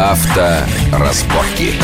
Авторазборки.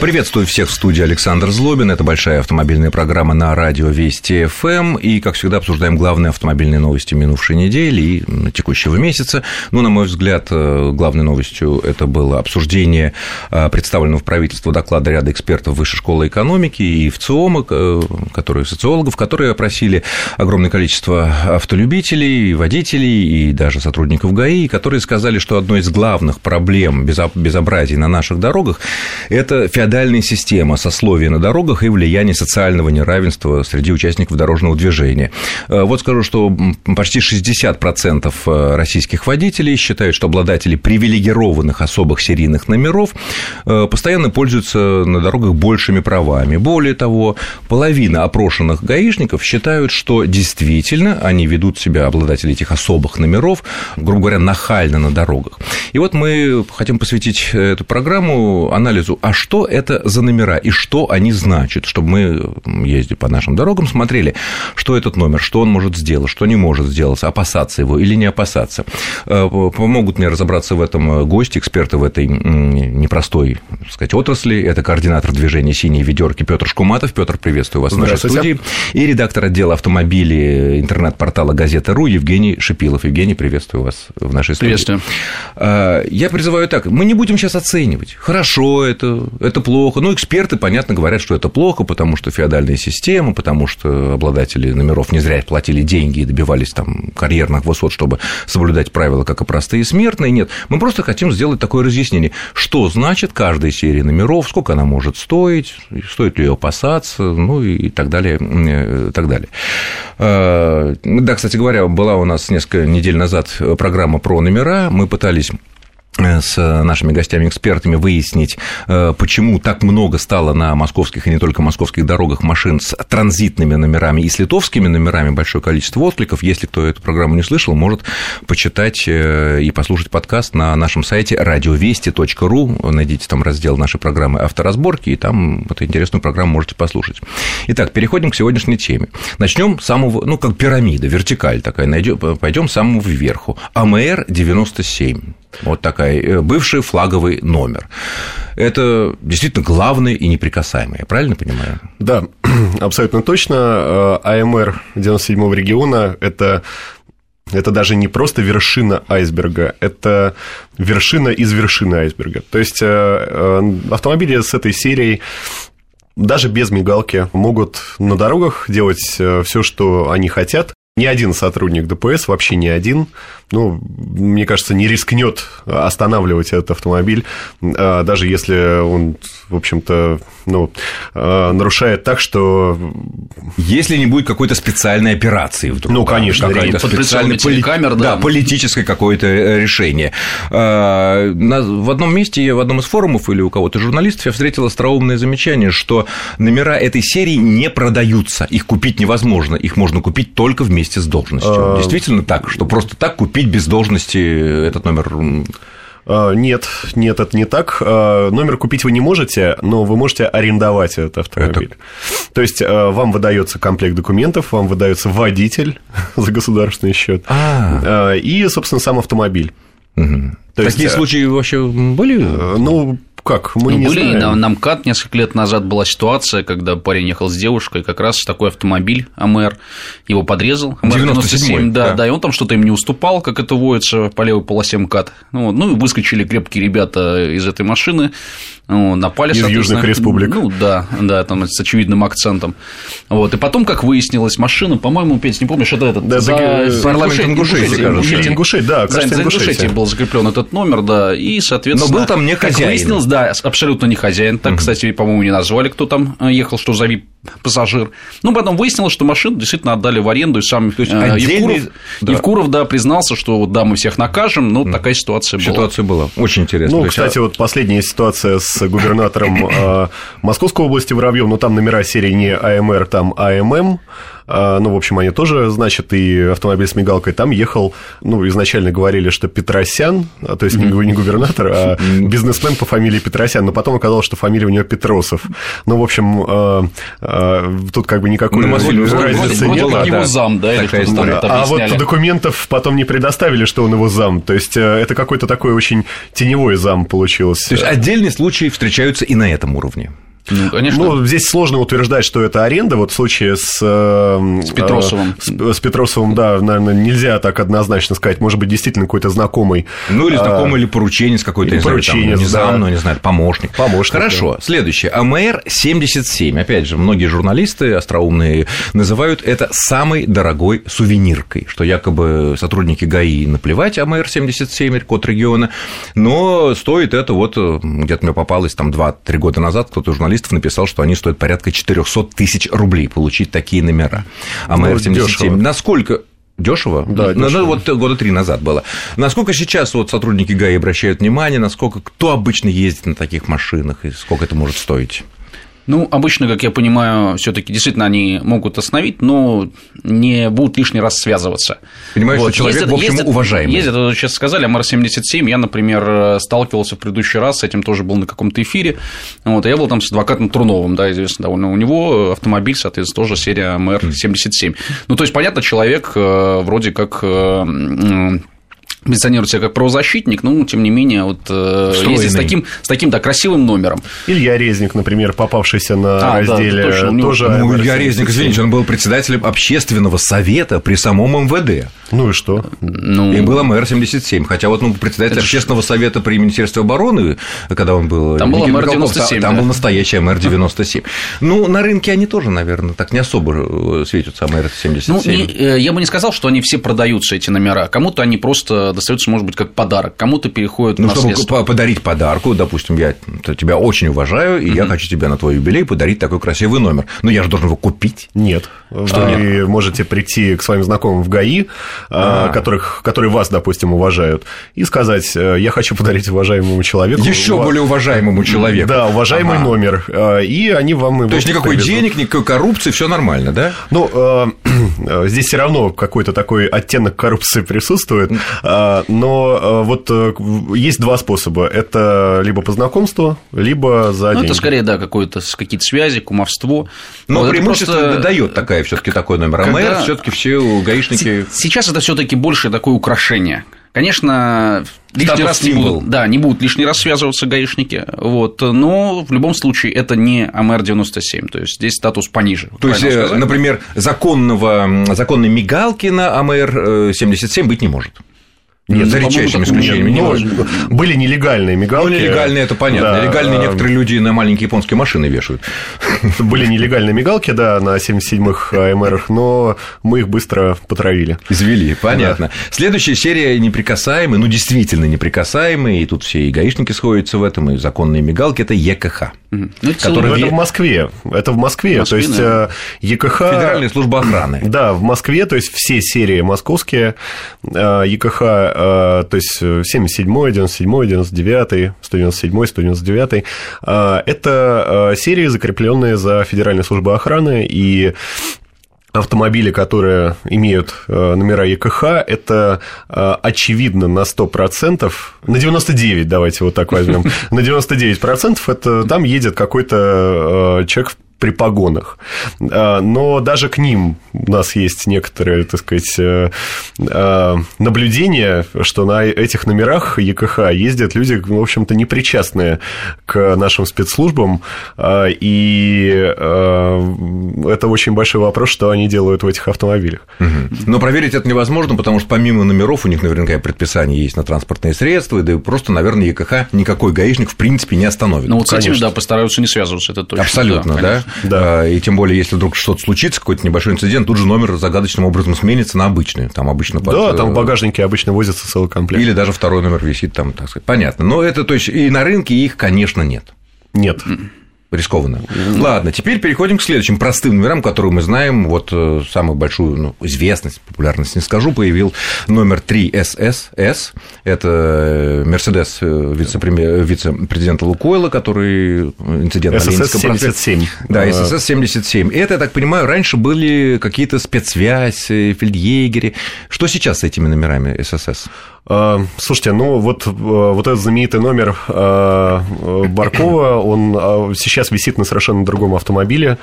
Приветствую всех в студии Александр Злобин. Это большая автомобильная программа на радио Вести ФМ. И, как всегда, обсуждаем главные автомобильные новости минувшей недели и текущего месяца. Ну, на мой взгляд, э, главной новостью это было обсуждение э, представленного в правительство доклада ряда экспертов Высшей школы экономики и ВЦИОМа, э, которые социологов, которые опросили огромное количество автолюбителей, водителей и даже сотрудников ГАИ, которые сказали, что одной из главных проблем безобразий на наших дорогах – это феодальная система сословия на дорогах и влияние социального неравенства среди участников дорожного движения. Э, вот скажу, что почти 60% э, российских водителей считают, что обладатели привилегированных особых серийных номеров э, постоянно пользуются на дорогах большими правами. Более того, половина опрошенных гаишников считают, что действительно они ведут себя, обладатели этих особых номеров, грубо говоря, нахально на дорогах. И вот мы хотим посвятить эту программу анализу, а что это за номера и что они значат, чтобы мы, ездили по нашим дорогам, смотрели, что этот номер, что он может сделать, что не может сделать, опасаться его или не опасаться. Э, помогут мне разобраться в этом гости, эксперты в этой непростой, так сказать, отрасли. Это координатор движения «Синие ведерки» Петр Шкуматов. Петр, приветствую вас в нашей студии. И редактор отдела автомобилей интернет-портала «Газета.ру» Евгений Шипилов. Евгений, приветствую вас в нашей студии. Приветствую. Э, я призываю так, мы не будем сейчас оценивать, хорошо это, это плохо. Ну, эксперты, понятно, говорят, что это плохо, потому что феодальная система, потому что обладатели номеров не зря платили деньги и добивались там карьерных высот, чтобы соблюдать правила, как и простые смертные. Нет, мы просто хотим сделать такое разъяснение, что значит каждая серия номеров, сколько она может стоить, стоит ли ее опасаться, ну и так далее, и так далее. Э, да, кстати говоря, была у нас несколько недель назад программа про номера, мы пытались Э, с нашими гостями-экспертами выяснить, э, почему так много стало на московских и не только московских дорогах машин с транзитными номерами и с литовскими номерами, большое количество откликов. Если кто эту программу не слышал, может почитать э, и послушать подкаст на нашем сайте радиовести.ру. Найдите там раздел нашей программы «Авторазборки», и там эту интересную программу можете послушать. Итак, переходим к сегодняшней теме. Начнем с самого, ну, как пирамида, вертикаль такая, пойдем с самого вверху. АМР-97. Вот такая, э, бывший флаговый номер. Это действительно главное и неприкасаемое, правильно понимаю? Да, абсолютно точно. Э, АМР 97-го региона – это это даже не просто вершина айсберга, это вершина из вершины айсберга. То есть э, автомобили с этой серией даже без мигалки могут на дорогах делать все, что они хотят. Ни один сотрудник ДПС, вообще ни один, ну, мне кажется, не рискнет останавливать этот автомобиль, а, даже если он, в общем-то, ну, а, нарушает так, что... Если не будет какой-то специальной операции вдруг. Ну, конечно. Да, какая-то специальной поли... камер, да. да, политическое какое-то э, решение. А, в одном месте, в одном из форумов или у кого-то журналистов я встретил остроумное замечание, что номера этой серии не продаются, их купить невозможно, их можно купить только вместе с должностью. Действительно так, что просто так купить купить без должности этот номер а, нет, нет, это не так. А, номер купить вы не можете, но вы можете арендовать этот автомобиль. Это... То есть а, вам выдается комплект документов, вам выдается водитель за государственный счет а. и, собственно, сам автомобиль. Угу. То Такие есть, случаи вообще были? Ну, как? Мы ну, не были, знаем. на, на МКАД несколько лет назад была ситуация, когда парень ехал с девушкой, как раз такой автомобиль АМР, его подрезал. АМР 97, да, да, да, и он там что-то им не уступал, как это водится по левой полосе МКАД. Ну, ну и выскочили крепкие ребята из этой машины, ну, напали, Из Южных республик. Ну, да, да, там с очевидным акцентом. Вот, и потом, как выяснилось, машина, по-моему, Петь, не помнишь, это этот... Да, за... парламент Ингушетии. Ингушетии, да, кажется, за Ингушетии был закреплен этот номер, да, и, соответственно... Но был там не хозяин. Как выяснилось, да, абсолютно не хозяин. Так, кстати, по-моему, не назвали, кто там э, ехал, что за пассажир. Ну, потом выяснилось, что машину действительно отдали в аренду, и сам то есть, э, Отдельный... Евкуров, да. Евкуров, да, признался, что вот, да, мы всех накажем, но такая ситуация была. Ситуация была, очень интересно. Ну, кстати, вот последняя ситуация с губернатором э, Московской области Воробьев, но там номера серии не АМР, там АММ, ну, в общем, они тоже, значит, и автомобиль с мигалкой, там ехал, ну, изначально говорили, что Петросян, а, то есть не губернатор, а бизнесмен по фамилии Петросян, но потом оказалось, что фамилия у него Петросов. Ну, в общем, тут как бы никакой ну, разницы нет. Вроде его зам, да, или что-то А вот документов потом не предоставили, что он его зам, то есть это какой-то такой очень теневой зам получился. То есть отдельные случаи встречаются и на этом уровне. Ну, конечно. Ну, здесь сложно утверждать, что это аренда. Вот в случае с... Э, с Петросовым. С, с Петросовым, да, наверное, нельзя так однозначно сказать. Может быть, действительно какой-то знакомый. Ну, или знакомый, а, или порученец какой-то. Или порученец, там, не зам, да. ну, не знаю, помощник. Помощник, Хорошо. Да. Следующее. АМР-77. Опять же, многие журналисты остроумные называют это самой дорогой сувениркой, что якобы сотрудники ГАИ наплевать АМР-77, код региона, но стоит это вот, где-то мне попалось там 2-3 года назад, кто-то журналист журналистов написал, что они стоят порядка 400 тысяч рублей получить такие номера. А ну, МР-77 насколько Дешево? Да, ну, ну, вот года три назад было. Насколько сейчас вот сотрудники ГАИ обращают внимание, насколько кто обычно ездит на таких машинах и сколько это может стоить? Ну, обычно, как я понимаю, все-таки действительно они могут остановить, но не будут лишний раз связываться. Понимаешь, вот. что человек, ездят, в общем, ездят, уважаемый. Ездят, вот сейчас сказали, МР-77, я, например, сталкивался в предыдущий раз, с этим тоже был на каком-то эфире, вот, я был там с адвокатом Труновым, да, известно довольно, у него автомобиль, соответственно, тоже серия МР-77. Ну, то есть, понятно, человек э, вроде как э, позиционирует себя как правозащитник, но, тем не менее, вот э, ездит с таким, с таким да, красивым номером. Илья Резник, например, попавшийся на а, разделе, да, точно, тоже... Ну, Илья Резник, извините, он был председателем общественного совета при самом МВД. Ну и что? Ну... И было МР-77, хотя вот ну, председатель Это общественного совета при Министерстве обороны, когда он был... Там был МР-97. Там да. был настоящий МР-97. Ну, на рынке они тоже, наверное, так не особо э, светятся, МР-77. Ну, э, я бы не сказал, что они все продаются, эти номера. Кому-то они просто достается, может быть, как подарок, кому-то переходит ну, чтобы подарить подарку, допустим, я тебя очень уважаю, и я хочу тебе на твой юбилей подарить такой красивый номер. Но я же должен его купить. Нет. Что Вы нет? можете прийти к своим знакомым в ГАИ, а которых, которые вас, допустим, уважают, и сказать, «Э, я хочу подарить уважаемому человеку. Еще ув... более уважаемому человеку. Да, уважаемый ага. номер. Э, и они вам То есть никакой привезут. денег, никакой коррупции, все нормально, да? Ну, э, здесь все равно какой-то такой оттенок коррупции присутствует. А, но а, вот э, есть два способа. Это либо по знакомству, либо за ну, деньги. это скорее, да, какое-то какие-то связи, кумовство. Но вот преимущество просто... дает такая все таки такой номер. А Когда... все таки все гаишники... Сейчас это все таки больше такое украшение. Конечно, лишний раз не будут, да, не будут лишний раз связываться гаишники, вот, но в любом случае это не АМР-97, то есть здесь статус пониже. То есть, сказать? например, законного, законной мигалки на АМР-77 быть не может? Нет, за редчайшими исключениями. Не может. Были нелегальные мигалки. Ну, нелегальные, это понятно. Да. Легальные некоторые люди на маленькие японские машины вешают. Были нелегальные мигалки, да, на 77-х АМРах, но мы их быстро потравили. Извели, понятно. Да. Следующая серия неприкасаемые, ну, действительно неприкасаемые, и тут все и гаишники сходятся в этом, и законные мигалки – это ЕКХ. Ну, который... Это в Москве. Это в Москве. Москве то есть да. Э, ЕКХ. Федеральная служба охраны. Да, в Москве, то есть все серии московские э, ЕКХ, э, то есть 77, 97, 99, 197, 199. Это серии, закрепленные за Федеральной службой охраны, и автомобили, которые имеют э, номера ЕКХ, это э, очевидно на 100%, на 99, давайте вот так возьмем, на 99% это там едет какой-то э, человек при погонах. А, но даже к ним у нас есть некоторые, так сказать, э, э, наблюдения, что на этих номерах ЕКХ ездят люди, в общем-то, непричастные к нашим спецслужбам, а, и э, это очень большой вопрос, что они делают в этих автомобилях. Но проверить это невозможно, потому что помимо номеров у них наверняка предписание есть на транспортные средства, да и просто, наверное, ЕКХ никакой гаишник в принципе не остановит. Ну вот с этим, да, постараются не связываться, это точно. Абсолютно, да. да? Да. А, и тем более, если вдруг что-то случится, какой-то небольшой инцидент, тут же номер загадочным образом сменится на обычный. Там обычно под... Да, там в багажнике обычно возится целый комплект. Или даже второй номер висит там, так сказать. Понятно. Но это, то есть, и на рынке их, конечно, нет. Нет. Рискованно. Mm-hmm. Ладно, теперь переходим к следующим простым номерам, которые мы знаем. Вот э, самую большую ну, известность, популярность не скажу, появил номер 3 ССС. Это Мерседес э, вице-президента Лукойла, который инцидент ССС на 77. Да, ССС 77. Это, я так понимаю, раньше были какие-то спецсвязи, фельдъегери. Что сейчас с этими номерами ССС? А, слушайте, ну вот, э, вот этот знаменитый номер а, Баркова, он а, сейчас висит на совершенно другом автомобиле.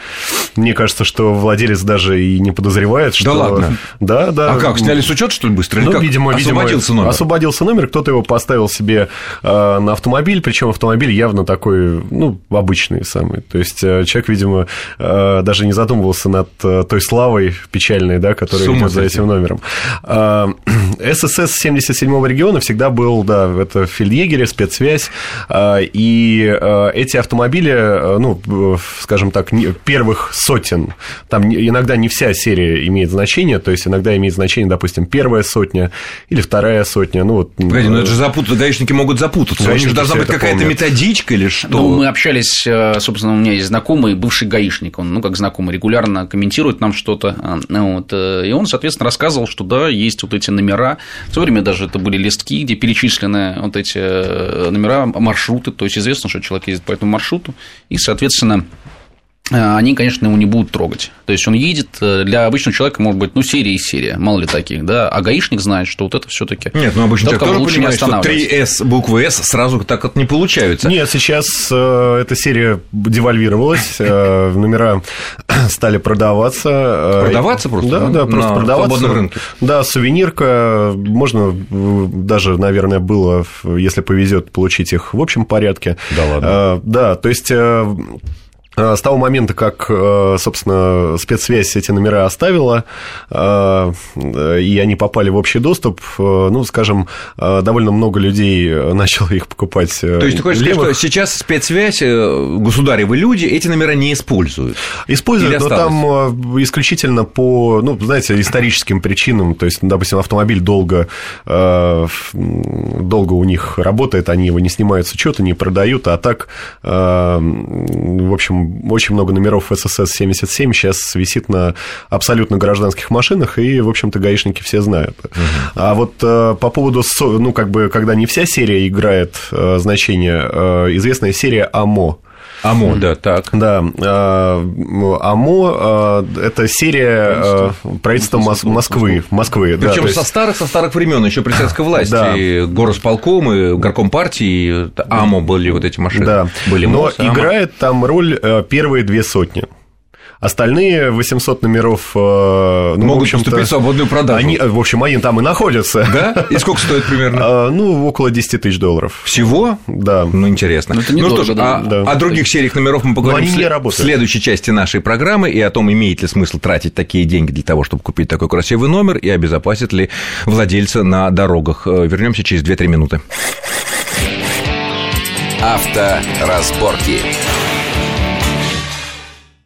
Мне кажется, что владелец даже и не подозревает, что... Да ладно? Да, да. А как, сняли с учета, что ли, быстро? Ну, видимо, освободился видимо, номер. Освободился номер, кто-то его поставил себе на автомобиль, причем автомобиль явно такой, ну, обычный самый. То есть человек, видимо, даже не задумывался над той славой печальной, да, которая идет за этим номером. ССС 77 региона всегда был, да, это фельдъегери, спецсвязь, а, и а, эти автомобили, а, ну, скажем так, первых сотен, там иногда не вся серия имеет значение, то есть иногда имеет значение, допустим, первая сотня или вторая сотня, ну вот. Погоди, ну это же запутаться, гаишники могут запутаться, гаишники у них должна быть какая-то методичка или что? Ну, мы общались, э, собственно, у меня есть знакомый, бывший гаишник, он, ну, как знакомый, регулярно комментирует нам что-то, вот, э, и он, соответственно, рассказывал, что, да, есть вот эти номера, в то время даже это были листки, где перечислены вот эти э, номера, маршруты, то есть известно, что человек ездит по этому маршруту, и, соответственно, они, конечно, его не будут трогать. То есть он едет, э, для обычного человека может быть, ну, серия и серия, мало ли таких, да, а гаишник знает, что вот это все таки Нет, ну, обычно человек тоже понимает, что 3С, буквы С сразу так вот не получаются. Нет, сейчас э, эта серия девальвировалась, э, номера стали продаваться. Продаваться просто? Да, да, просто на продаваться. свободном рынке? Да, сувенирка, можно даже, наверное, было, если повезет, получить их в общем порядке. Да ладно? Да, то есть Э, с того момента, как, э, собственно, спецсвязь эти номера оставила, э, и они попали в общий доступ, ну, скажем, довольно много людей начало их покупать. То есть ты хочешь левых. сказать, что сейчас спецсвязь, государевы люди эти номера не используют? Используют, но там исключительно по, ну, знаете, историческим причинам. То есть, допустим, автомобиль долго, долго у них работает, они его не снимают с учета, не продают, а так, в общем, очень много номеров ССС-77 сейчас висит на абсолютно гражданских машинах, и, в общем-то, гаишники все знают. Угу. А вот э, по поводу, ну, как бы, когда не вся серия играет э, значение, э, известная серия АМО, АМО, да, так. Да, АМО – это серия правительства Москвы. Москвы Причем да, со старых, со старых времен еще при советской власти, да. горосполком и горком партии АМО были вот эти машины. Да, были но МОС, играет там роль первые две сотни. Остальные 800 номеров э, ну, могут в общем поступить в свободную продажу. Они, в общем, они там и находятся. Да? И сколько стоит примерно? А, ну, около 10 тысяч долларов. Всего? Да. Ну, интересно. Не ну что ж, да. а, да. о других сериях номеров мы поговорим в, в следующей части нашей программы и о том, имеет ли смысл тратить такие деньги для того, чтобы купить такой красивый номер и обезопасит ли владельца на дорогах. Э, Вернемся через 2-3 минуты. Авторазборки. разборки.